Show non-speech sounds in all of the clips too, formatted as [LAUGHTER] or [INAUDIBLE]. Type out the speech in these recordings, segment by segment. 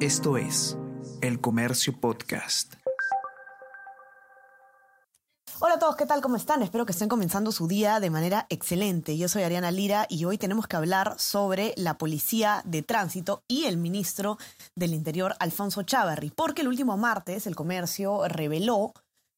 Esto es El Comercio Podcast. Hola a todos, ¿qué tal? ¿Cómo están? Espero que estén comenzando su día de manera excelente. Yo soy Ariana Lira y hoy tenemos que hablar sobre la policía de tránsito y el ministro del Interior, Alfonso Chávarri, porque el último martes el comercio reveló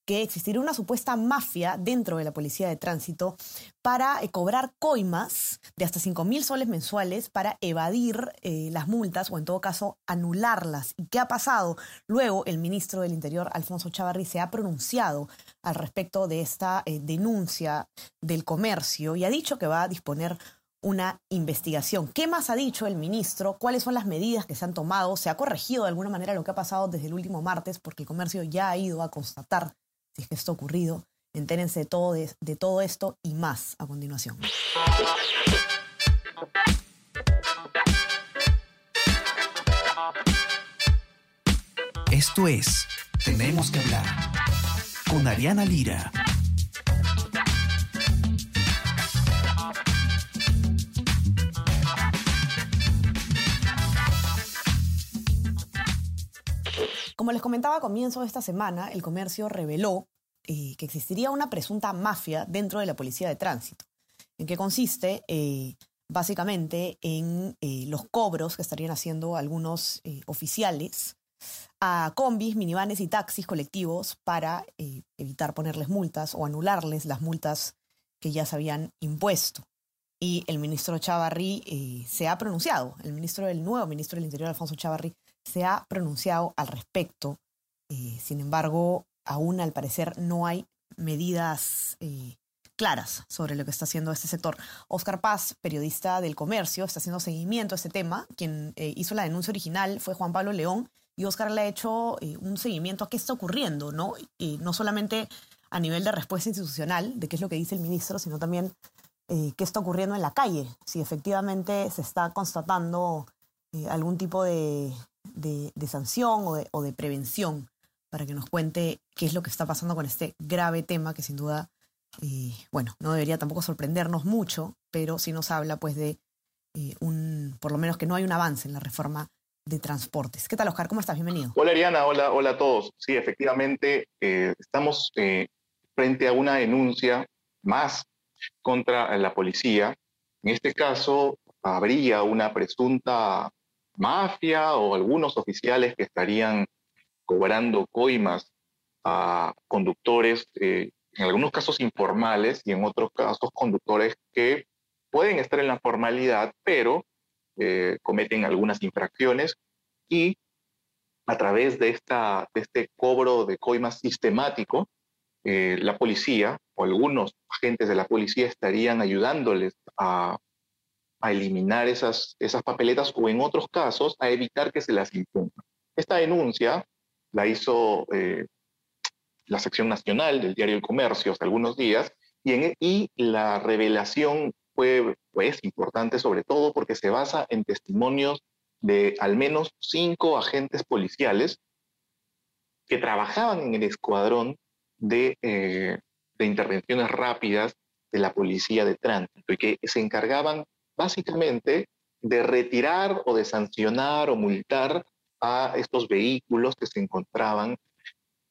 que existiría una supuesta mafia dentro de la policía de tránsito para eh, cobrar coimas de hasta 5 mil soles mensuales para evadir eh, las multas o en todo caso anularlas. ¿Y qué ha pasado? Luego el ministro del Interior, Alfonso Chavarri, se ha pronunciado al respecto de esta eh, denuncia del comercio y ha dicho que va a disponer una investigación. ¿Qué más ha dicho el ministro? ¿Cuáles son las medidas que se han tomado? ¿Se ha corregido de alguna manera lo que ha pasado desde el último martes? Porque el comercio ya ha ido a constatar es que esto ha ocurrido. Entérense de todo, de, de todo esto y más a continuación. Esto es Tenemos que hablar con Ariana Lira. Como les comentaba a comienzo de esta semana, el comercio reveló eh, que existiría una presunta mafia dentro de la policía de tránsito. ¿En qué consiste? Eh, básicamente en eh, los cobros que estarían haciendo algunos oficiales a combis, minivanes y taxis colectivos para evitar ponerles multas o anularles las multas que ya se habían impuesto. Y el ministro Chavarri se ha pronunciado, el ministro del nuevo ministro del Interior, Alfonso Chavarri, se ha pronunciado al respecto. Sin embargo, aún al parecer no hay medidas eh, claras sobre lo que está haciendo este sector. Oscar Paz, periodista del comercio, está haciendo seguimiento a este tema. Quien eh, hizo la denuncia original fue Juan Pablo León y Oscar le ha hecho un seguimiento a qué está ocurriendo, ¿no? Y no solamente a nivel de respuesta institucional, de qué es lo que dice el ministro, sino también qué está ocurriendo en la calle, si efectivamente se está constatando algún tipo de, sanción o de, prevención para que nos cuente qué es lo que está pasando con este grave tema que sin duda, eh, bueno, no debería tampoco sorprendernos mucho, pero sí nos habla pues de eh, un, por lo menos que no hay un avance en la reforma de transportes. ¿Qué tal, Oscar? ¿Cómo estás? Bienvenido. Hola, Ariana. Hola, hola a todos. Sí, efectivamente, eh, estamos frente a una denuncia más contra la policía. En este caso, habría una presunta mafia o algunos oficiales que estarían cobrando coimas a conductores, eh, en algunos casos informales y en otros casos conductores que pueden estar en la formalidad, pero eh, cometen algunas infracciones y a través de, esta, de este cobro de coimas sistemático, eh, la policía o algunos agentes de la policía estarían ayudándoles a a eliminar esas, esas papeletas o en otros casos a evitar que se las impongan. Esta denuncia la hizo eh, la sección nacional del diario El Comercio hace algunos días y, en, y la revelación fue pues, importante sobre todo porque se basa en testimonios de al menos cinco agentes policiales que trabajaban en el escuadrón de, eh, de intervenciones rápidas de la policía de tránsito y que se encargaban básicamente de retirar o de sancionar o multar a estos vehículos que se encontraban,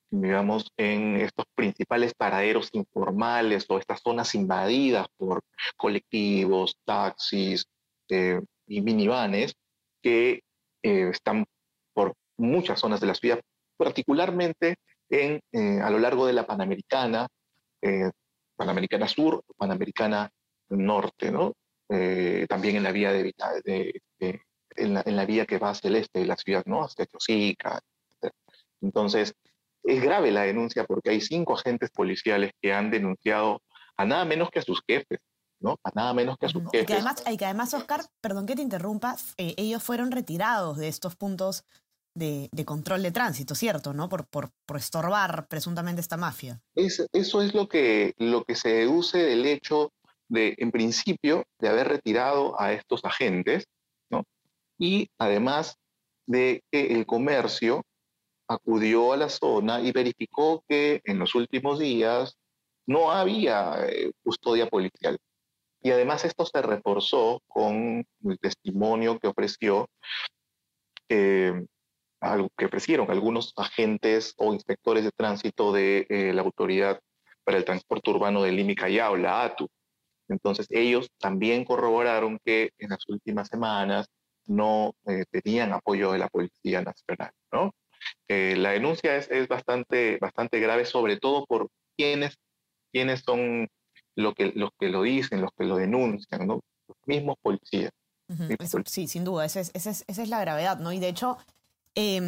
digamos, en estos principales paraderos informales o estas zonas invadidas por colectivos, taxis eh, y minivanes que eh, están por muchas zonas de la ciudad, particularmente en, eh, a lo largo de la Panamericana, Panamericana Sur, Panamericana Norte, ¿no? Eh, también en la vía de, en, la, vía que va hacia el este de la ciudad, ¿no? Hacia Chosica. Entonces, es grave la denuncia porque hay cinco agentes policiales que han denunciado a nada menos que a sus jefes, ¿no? A nada menos que a sus jefes. Y que además, y que además Oscar, perdón que te interrumpa, eh, ellos fueron retirados de estos puntos de, control de tránsito, ¿cierto? ¿No? Por, por, por estorbar presuntamente esta mafia. Es, eso es lo que, lo que se deduce del hecho de, en principio, de haber retirado a estos agentes. Y además de que el comercio acudió a la zona y verificó que en los últimos días no había eh, custodia policial. Y además esto se reforzó con el testimonio que ofreció eh, que ofrecieron algunos agentes o inspectores de tránsito de eh, la Autoridad para el Transporte Urbano de Lima y Callao, la ATU. Entonces ellos también corroboraron que en las últimas semanas no eh, tenían apoyo de la Policía Nacional. ¿no? Eh, la denuncia es, es, bastante, bastante grave, sobre todo por quienes, quienes son lo que, los que lo dicen, los que lo denuncian, ¿no? los mismos policías. sí, sin duda, esa es, esa, es, esa es, la gravedad, ¿no? Y de hecho, eh,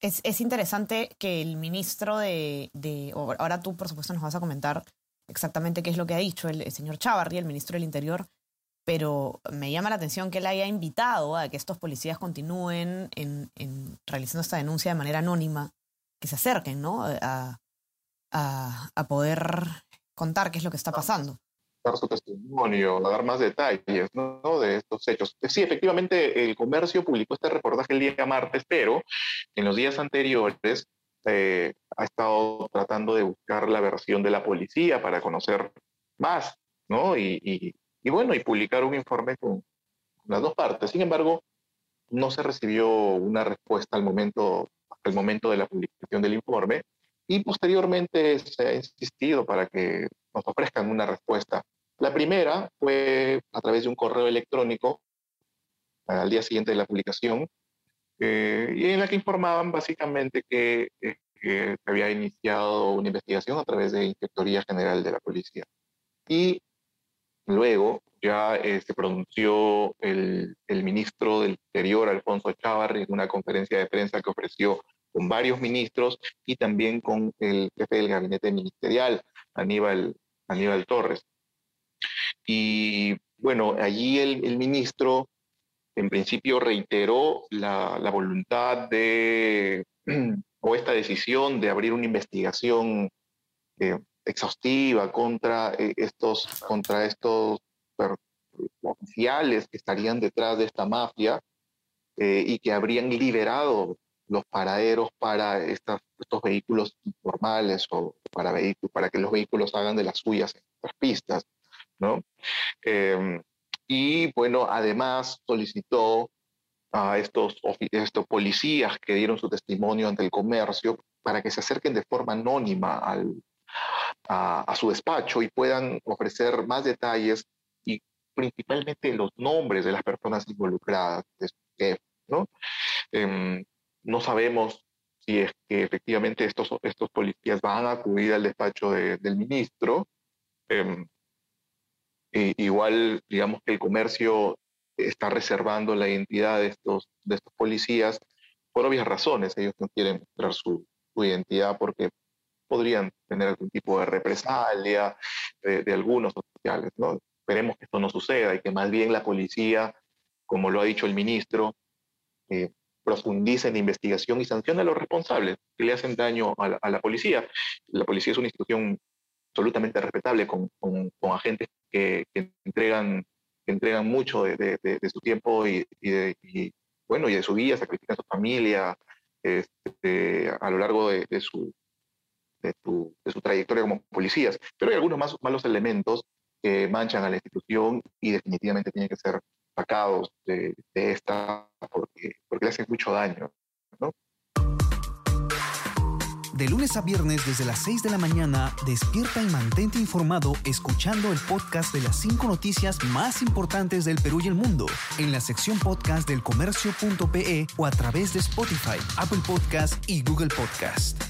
es, es, interesante que el ministro de, de, ahora tú por supuesto nos vas a comentar exactamente qué es lo que ha dicho el, el señor Chavarri, el ministro del Interior, pero me llama la atención que él haya invitado a que estos policías continúen en, en realizando esta denuncia de manera anónima, que se acerquen, ¿no? A, a, a, poder contar qué es lo que está pasando. Dar su testimonio, dar más detalles ¿no? de estos hechos. Sí, efectivamente, el comercio publicó este reportaje el día martes, pero en los días anteriores eh, ha estado tratando de buscar la versión de la policía para conocer más, ¿no? Y, y, y bueno, y publicar un informe con, las dos partes. Sin embargo, no se recibió una respuesta al momento, al momento de la publicación del informe y posteriormente se ha insistido para que nos ofrezcan una respuesta. La primera fue a través de un correo electrónico al día siguiente de la publicación, eh, y en la que informaban básicamente que, eh, que, había iniciado una investigación a través de Inspectoría General de la Policía. Y luego ya se pronunció el, ministro del Interior, Alfonso Chávarri, en una conferencia de prensa que ofreció con varios ministros y también con el jefe del gabinete ministerial, Aníbal, Aníbal Torres. Y bueno, allí el, ministro en principio reiteró la, la voluntad de, [CLEARS THROAT] o esta decisión de abrir una investigación eh, exhaustiva contra eh, estos, contra estos oficiales que estarían detrás de esta mafia eh, y que habrían liberado los paraderos para estas, estos vehículos informales o para, vehículos, para que los vehículos hagan de las suyas en las pistas, ¿no? Eh, y bueno, además solicitó a estos, estos policías que dieron su testimonio ante el comercio para que se acerquen de forma anónima al, a, su despacho y puedan ofrecer más detalles y principalmente los nombres de las personas involucradas, jefe, ¿no? Sabemos si es que efectivamente estos, estos policías van a acudir al despacho de, del ministro. Eh, igual, digamos que el comercio está reservando la identidad de estos, de estos policías por obvias razones. Ellos no quieren mostrar su identidad porque podrían tener algún tipo de represalia de, de, algunos oficiales. ¿no? Esperemos que esto no suceda y que más bien la policía, como lo ha dicho el ministro, eh, profundice en investigación y sancione a los responsables que le hacen daño a la, a la policía. La policía es una institución absolutamente respetable con, con, con agentes que, que, entregan, que entregan mucho de, de, de su tiempo y, y, y, bueno, y de su vida, sacrifican a su familia este, a lo largo de, su, su, de su trayectoria como policías. Pero hay algunos más, malos elementos que manchan a la institución y definitivamente tienen que ser sacados de, de esta porque, porque le hacen mucho daño. ¿no? De lunes a viernes desde las 6 de la mañana, despierta y mantente informado escuchando el podcast de las 5 noticias más importantes del Perú y el mundo en la sección podcast del comercio.pe o a través de Spotify, Apple Podcast y Google Podcast.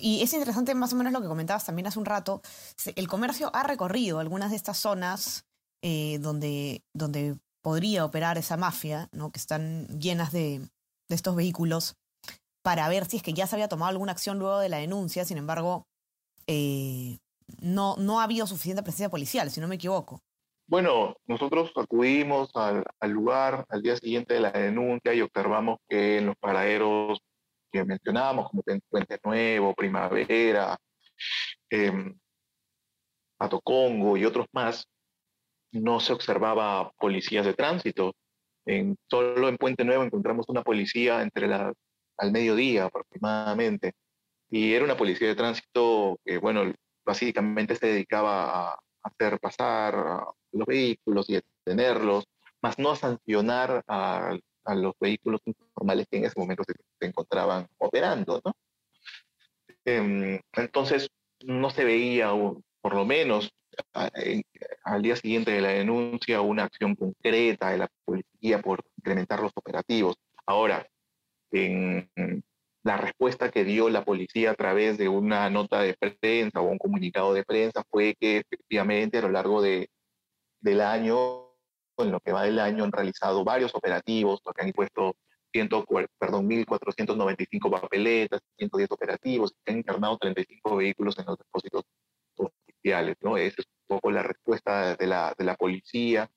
Y es interesante más o menos lo que comentabas también hace un rato. El comercio ha recorrido algunas de estas zonas eh, donde, donde podría operar esa mafia, ¿no? que están llenas de, de, estos vehículos, para ver si es que ya se había tomado alguna acción luego de la denuncia. Sin embargo, eh, no, no ha habido suficiente presencia policial, si no me equivoco. Bueno, nosotros acudimos al, lugar al día siguiente de la denuncia y observamos que en los paraderos que mencionábamos, como Puente Nuevo, Primavera, eh, Congo y otros más, no se observaba policías de tránsito. En, solo en Puente Nuevo encontramos una policía entre la, al mediodía aproximadamente. Y era una policía de tránsito que, bueno, básicamente se dedicaba a hacer pasar los vehículos y detenerlos, más no a sancionar a, los vehículos informales que en ese momento se, encontraban operando, ¿no? Em, entonces, no se veía, por lo menos al día siguiente de la denuncia, una acción concreta de la policía por incrementar los operativos. Ahora, en la respuesta que dio la policía a través de una nota de prensa o un comunicado de prensa fue que efectivamente a lo largo de, del año, en lo que va del año, han realizado varios operativos, porque han impuesto 100, perdón, 1.495 papeletas, 110 operativos, han internado 35 vehículos en los depósitos oficiales. ¿no? Esa es un poco la respuesta de la, de la policía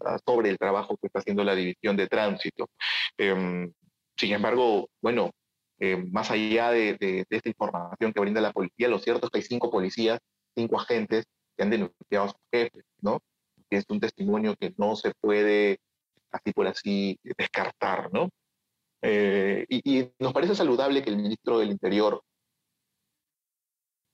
ah, sobre el trabajo que está haciendo la división de tránsito. Em, sin embargo, bueno, eh, más allá de, esta información que brinda la policía, lo cierto es que hay cinco policías, cinco agentes que han denunciado a sus jefes, ¿no? Que es un testimonio que no se puede, así por así, descartar, ¿no? Eh, y, nos parece saludable que el ministro del Interior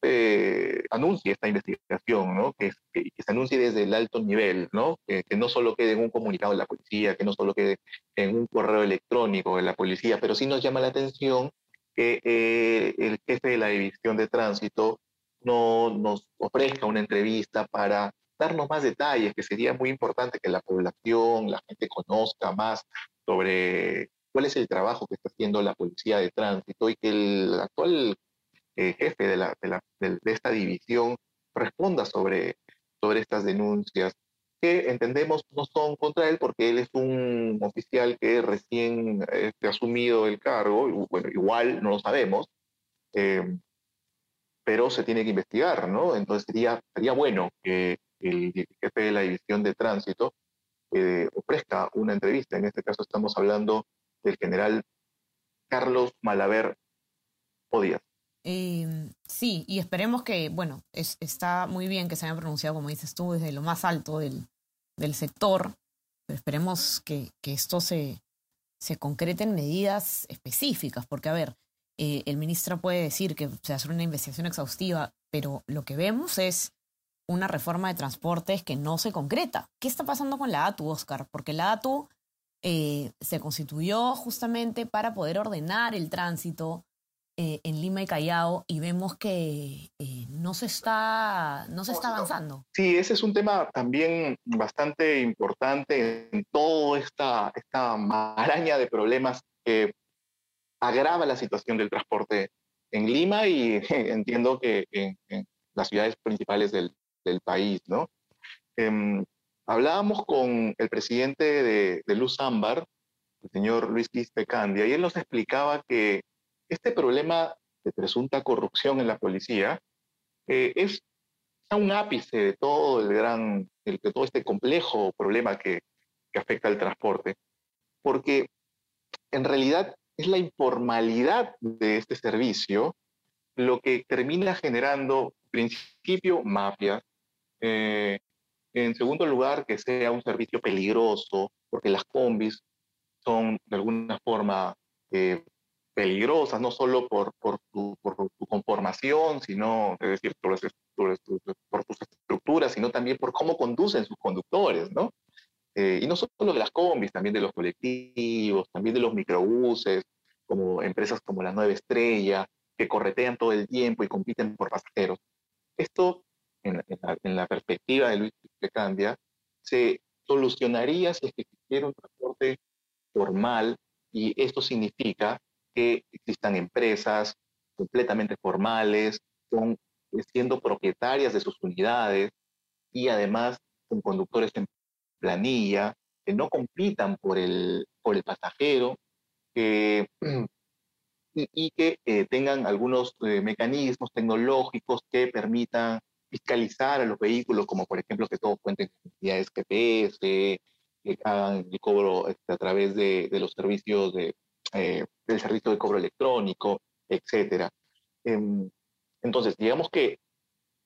eh, anuncie esta investigación, ¿no? Que, se anuncie desde el alto nivel, ¿no? Que, que, no solo quede en un comunicado de la policía, que no solo quede en un correo electrónico de la policía, pero sí nos llama la atención que eh, el jefe de la división de tránsito no nos ofrezca una entrevista para darnos más detalles, que sería muy importante que la población, la gente conozca más sobre cuál es el trabajo que está haciendo la policía de tránsito y que el actual eh, jefe de, la, de, de, esta división responda sobre, sobre estas denuncias que entendemos no son contra él porque él es un oficial que recién este, ha asumido el cargo, bueno, igual no lo sabemos, eh, pero se tiene que investigar, ¿no? Entonces sería, sería bueno que el jefe de la división de tránsito eh, ofrezca una entrevista. En este caso estamos hablando del general Carlos Malaver Podías. Em, sí, y esperemos que, bueno, está muy bien que se haya pronunciado, como dices tú, desde lo más alto del, sector, pero esperemos que, esto se, se concrete en medidas específicas, porque, a ver, eh, el ministro puede decir que se hace una investigación exhaustiva, pero lo que vemos es una reforma de transportes que no se concreta. ¿Qué está pasando con la ATU, Oscar? Porque la ATU eh, se constituyó justamente para poder ordenar el tránsito eh, en Lima y Callao y vemos que eh, no, se está, no se está avanzando. Sí, ese es un tema también bastante importante en toda esta, esta maraña de problemas que agrava la situación del transporte en Lima y [LAUGHS] entiendo que en, las ciudades principales del, del país, ¿no? Em, hablábamos con el presidente de, de Luz Ámbar, el señor Luis Quispe Candia, y él nos explicaba que este problema de presunta corrupción en la policía eh, es un ápice de todo el gran, de todo este complejo problema que, que afecta al transporte, porque en realidad es la informalidad de este servicio lo que termina generando, en principio, mafias, eh, en segundo lugar, que sea un servicio peligroso, porque las combis son de alguna forma eh, peligrosas, no solo por, por, tu, por tu conformación, sino, es decir, por, por, tus estructuras, sino también por cómo conducen sus conductores, ¿no? Eh, y no solo de las combis, también de los colectivos, también de los microbuses, como empresas como la Nueva Estrella, que corretean todo el tiempo y compiten por pasajeros. Esto, en, en, la, perspectiva de Luis que cambia, se solucionaría si es que existiera un transporte formal y esto significa que existan empresas completamente formales, son, eh, siendo propietarias de sus unidades y además con conductores en planilla, que no compitan por el, por el pasajero [CLEARS THROAT] y, que eh, tengan algunos eh, mecanismos tecnológicos que permitan fiscalizar a los vehículos, como por ejemplo que todos cuenten con unidades GPS, que hagan el cobro este, a través de, los servicios de, eh, del servicio de cobro electrónico, etcétera. Em, entonces, digamos que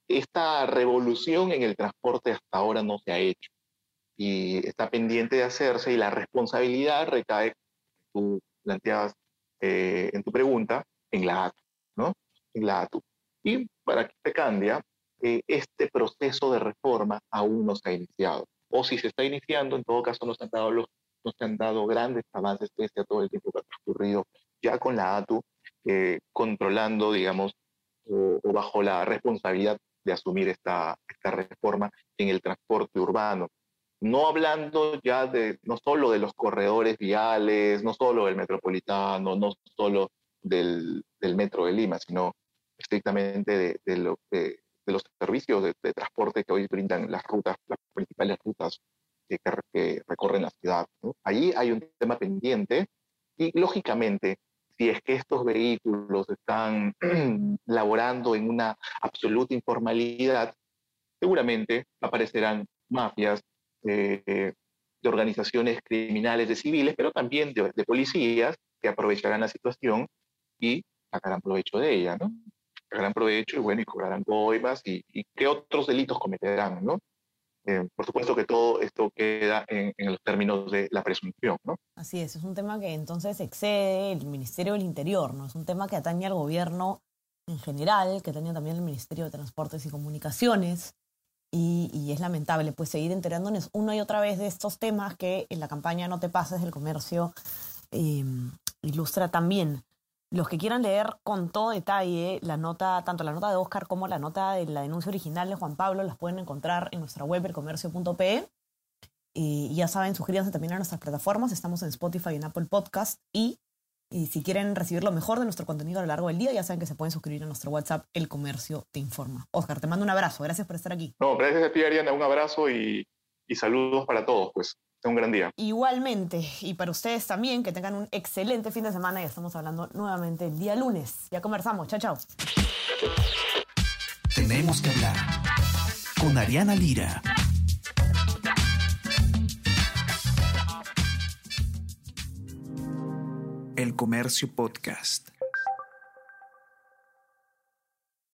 esta revolución en el transporte hasta ahora no se ha hecho y está pendiente de hacerse y la responsabilidad recae, tú planteabas eh, en tu pregunta, en la ATU, ¿no? En la ATU. Y para que se cambia, este proceso de reforma aún no se ha iniciado. O si se está iniciando, en todo caso no se han dado, los, no se han dado grandes avances pese a todo el tiempo que ha transcurrido ya con la ATU, eh, controlando, digamos, o, bajo la responsabilidad de asumir esta, esta reforma en el transporte urbano. No hablando ya de, no solo de los corredores viales, no solo del metropolitano, no solo del, del metro de Lima, sino estrictamente de, de, lo, de, los servicios de, transporte que hoy brindan las rutas, las principales rutas que, que recorren la ciudad. Allí hay un tema pendiente y, lógicamente, si es que estos vehículos están [CLEARS THROAT] laborando en una absoluta informalidad, seguramente aparecerán mafias eh, de organizaciones criminales de civiles, pero también de, policías que aprovecharán la situación y sacarán provecho de ella, ¿no? Sacarán provecho y bueno, y cobrarán coimas y, qué otros delitos cometerán, ¿no? Eh, por supuesto que todo esto queda en, los términos de la presunción, ¿no? Así es, es un tema que entonces excede el Ministerio del Interior, ¿no? Es un tema que atañe al gobierno en general, que atañe también al Ministerio de Transportes y Comunicaciones, y, es lamentable pues seguir enterándonos una y otra vez de estos temas que en la campaña No te pases del comercio eh, ilustra también. Los que quieran leer con todo detalle la nota, tanto la nota de Oscar como la nota de la denuncia original de Juan Pablo, las pueden encontrar en nuestra web, elcomercio.pe. Y ya saben, suscríbanse también a nuestras plataformas. Estamos en Spotify y en Apple Podcast. Y, si quieren recibir lo mejor de nuestro contenido a lo largo del día, ya saben que se pueden suscribir a nuestro WhatsApp, El Comercio Te Informa. Oscar, te mando un abrazo. Gracias por estar aquí. No, gracias a ti, Ariana. Un abrazo y, y saludos para todos, pues un gran día. Igualmente, y para ustedes también, que tengan un excelente fin de semana. Ya estamos hablando nuevamente el día lunes. Ya conversamos. Chao, chao. Tenemos que hablar con Ariana Lira. El Comercio Podcast.